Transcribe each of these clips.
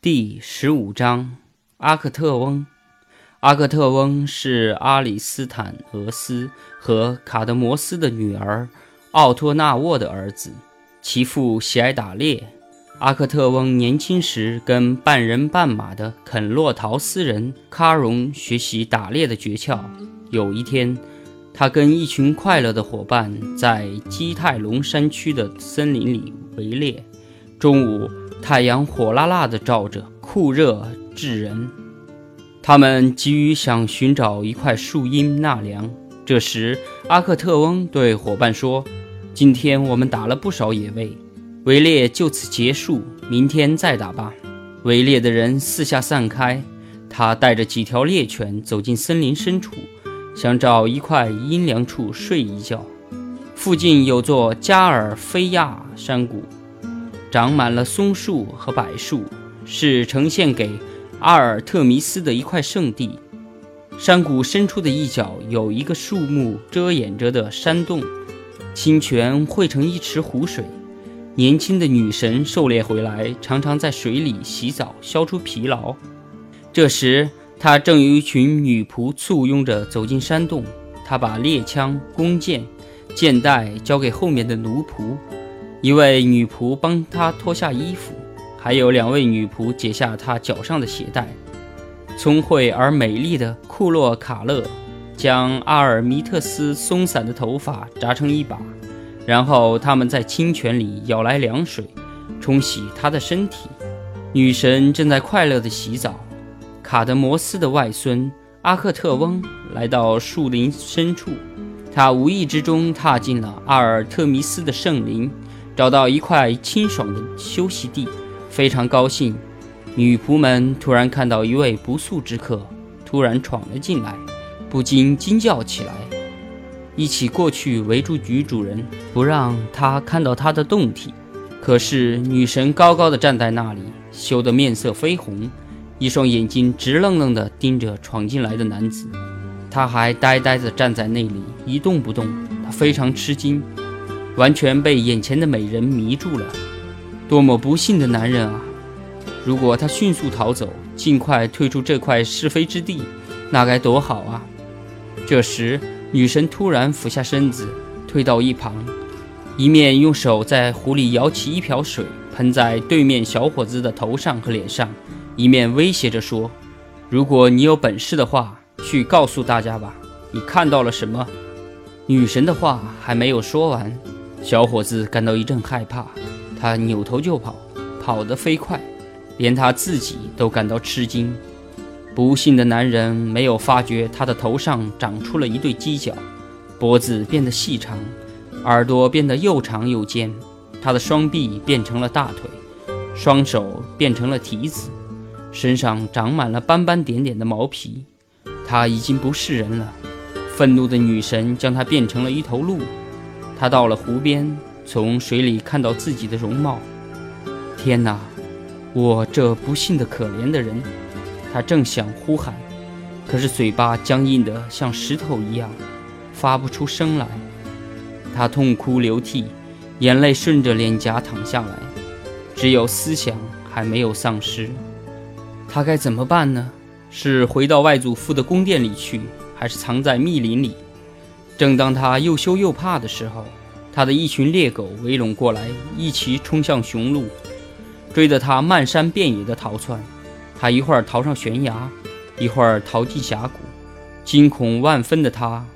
第十五章，阿克特翁。阿克特翁是阿里斯坦俄斯和卡德摩斯的女儿奥托纳沃的儿子，其父喜爱打猎。阿克特翁年轻时跟半人半马的肯洛陶斯人卡戎学习打猎的诀窍。有一天，他跟一群快乐的伙伴在基泰隆山区的森林里围猎。中午。太阳火辣辣地照着，酷热炙人。他们急于想寻找一块树荫纳凉。这时，阿克特翁对伙伴说：“今天我们打了不少野味，围猎就此结束，明天再打吧。”围猎的人四下散开。他带着几条猎犬走进森林深处，想找一块阴凉处睡一觉。附近有座加尔菲亚山谷。长满了松树和柏树，是呈现给阿尔特弥斯的一块圣地。山谷深处的一角有一个树木遮掩着的山洞，清泉汇成一池湖水。年轻的女神狩猎回来，常常在水里洗澡，消除疲劳。这时，她正有一群女仆簇拥着走进山洞。她把猎枪、弓箭、箭袋交给后面的奴仆。一位女仆帮他脱下衣服，还有两位女仆解下他脚上的鞋带。聪慧而美丽的库洛卡勒将阿尔米特斯松散的头发扎成一把，然后他们在清泉里舀来凉水，冲洗他的身体。女神正在快乐地洗澡。卡德摩斯的外孙阿克特翁来到树林深处，他无意之中踏进了阿尔特弥斯的圣林。找到一块清爽的休息地，非常高兴。女仆们突然看到一位不速之客突然闯了进来，不禁惊叫起来，一起过去围住女主人，不让她看到她的胴体。可是女神高高的站在那里，羞得面色绯红，一双眼睛直愣愣地盯着闯进来的男子。她还呆呆地站在那里一动不动，她非常吃惊。完全被眼前的美人迷住了，多么不幸的男人啊！如果他迅速逃走，尽快退出这块是非之地，那该多好啊！这时，女神突然俯下身子，退到一旁，一面用手在壶里舀起一瓢水，喷在对面小伙子的头上和脸上，一面威胁着说：“如果你有本事的话，去告诉大家吧，你看到了什么？”女神的话还没有说完。小伙子感到一阵害怕，他扭头就跑，跑得飞快，连他自己都感到吃惊。不幸的男人没有发觉他的头上长出了一对犄角，脖子变得细长，耳朵变得又长又尖，他的双臂变成了大腿，双手变成了蹄子，身上长满了斑斑点点的毛皮。他已经不是人了。愤怒的女神将他变成了一头鹿。他到了湖边，从水里看到自己的容貌。天哪，我这不幸的可怜的人！他正想呼喊，可是嘴巴僵硬得像石头一样，发不出声来。他痛哭流涕，眼泪顺着脸颊淌下来，只有思想还没有丧失。他该怎么办呢？是回到外祖父的宫殿里去，还是藏在密林里？正当他又羞又怕的时候，他的一群猎狗围拢过来，一齐冲向雄鹿，追得他漫山遍野的逃窜。他一会儿逃上悬崖，一会儿逃进峡谷，惊恐万分的他，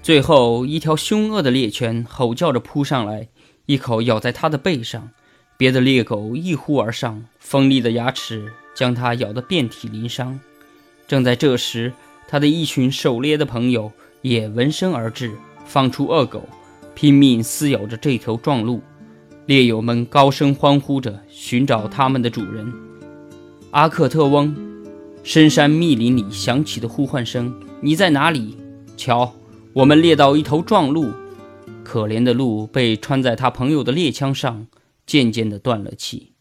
最后一条凶恶的猎犬吼叫着扑上来，一口咬在他的背上。别的猎狗一呼而上，锋利的牙齿将他咬得遍体鳞伤。正在这时，他的一群狩猎的朋友。也闻声而至，放出恶狗，拼命撕咬着这头壮鹿。猎友们高声欢呼着，寻找他们的主人阿克特翁。深山密林里响起的呼唤声：“你在哪里？瞧，我们猎到一头壮鹿。”可怜的鹿被穿在他朋友的猎枪上，渐渐地断了气。